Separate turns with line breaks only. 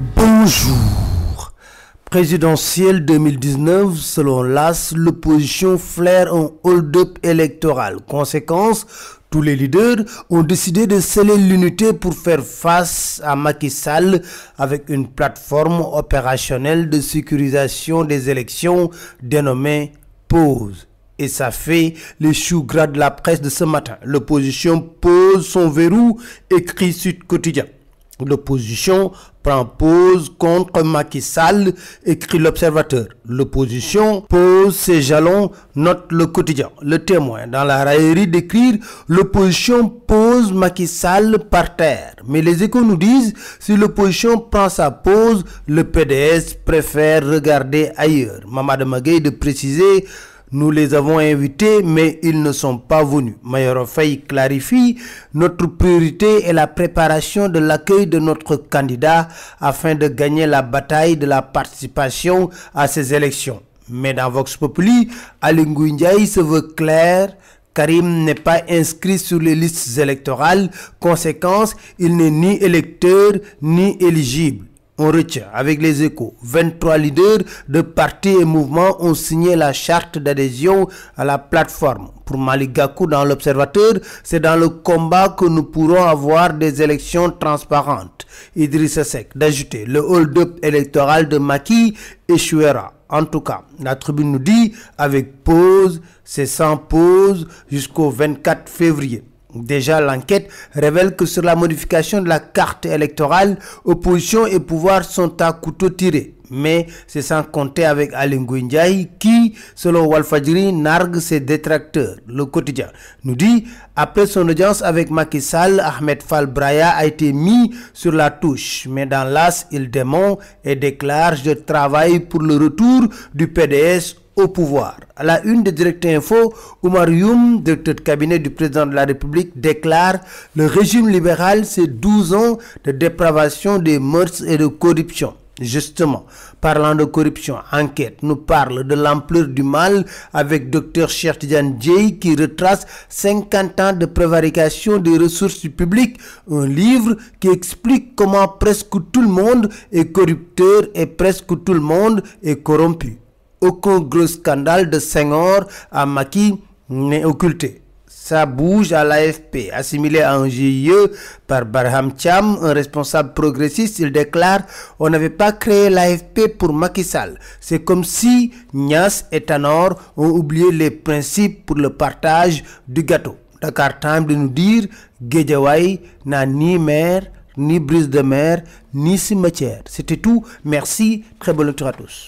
Bonjour. Présidentielle 2019, selon l'AS, l'opposition flaire un hold-up électoral. Conséquence, tous les leaders ont décidé de sceller l'unité pour faire face à Macky Sall avec une plateforme opérationnelle de sécurisation des élections dénommée Pause. Et ça fait le chou gras de la presse de ce matin. L'opposition pose son verrou, écrit Sud Quotidien. L'opposition prend pause contre Macky Sall, écrit l'observateur. L'opposition pose ses jalons, note le quotidien. Le témoin, dans la raillerie d'écrire, l'opposition pose Macky Sall par terre. Mais les échos nous disent, si l'opposition prend sa pause, le PDS préfère regarder ailleurs. Mamad Maguey de préciser, nous les avons invités, mais ils ne sont pas venus. Faye clarifie, notre priorité est la préparation de l'accueil de notre candidat afin de gagner la bataille de la participation à ces élections. Mais dans Vox Populi, Alingou se veut clair, Karim n'est pas inscrit sur les listes électorales. Conséquence, il n'est ni électeur ni éligible on retient avec les échos. 23 leaders de partis et mouvements ont signé la charte d'adhésion à la plateforme. Pour Malik Gakou dans l'Observateur, c'est dans le combat que nous pourrons avoir des élections transparentes. Idrissa Seck d'ajouter le hold-up électoral de Maki échouera. En tout cas, la tribune nous dit avec pause, c'est sans pause jusqu'au 24 février. Déjà, l'enquête révèle que sur la modification de la carte électorale, opposition et pouvoir sont à couteau tiré. Mais c'est sans compter avec Alain Ndiaye qui, selon Walfadjiri, nargue ses détracteurs. Le quotidien nous dit, après son audience avec Macky Sall, Ahmed Fall Braya a été mis sur la touche. Mais dans l'as, il dément et déclare « Je travaille pour le retour du PDS au pouvoir. À la une de Direct Info, Oumar Youm, directeur de cabinet du président de la République, déclare le régime libéral, c'est 12 ans de dépravation des mœurs et de corruption. Justement, parlant de corruption, enquête nous parle de l'ampleur du mal avec Dr Chertidian Djei qui retrace 50 ans de prévarication des ressources publiques, un livre qui explique comment presque tout le monde est corrupteur et presque tout le monde est corrompu aucun gros scandale de Senghor à Maki n'est occulté. Ça bouge à l'AFP, assimilé à un GIE par Barham Cham, un responsable progressiste. Il déclare On n'avait pas créé l'AFP pour Macky Sall. C'est comme si Nias et Tanor ont oublié les principes pour le partage du gâteau. Dakar Time de nous dire n'a ni mer, ni brise de mer, ni cimetière. C'était tout. Merci. Très bonne lecture à tous.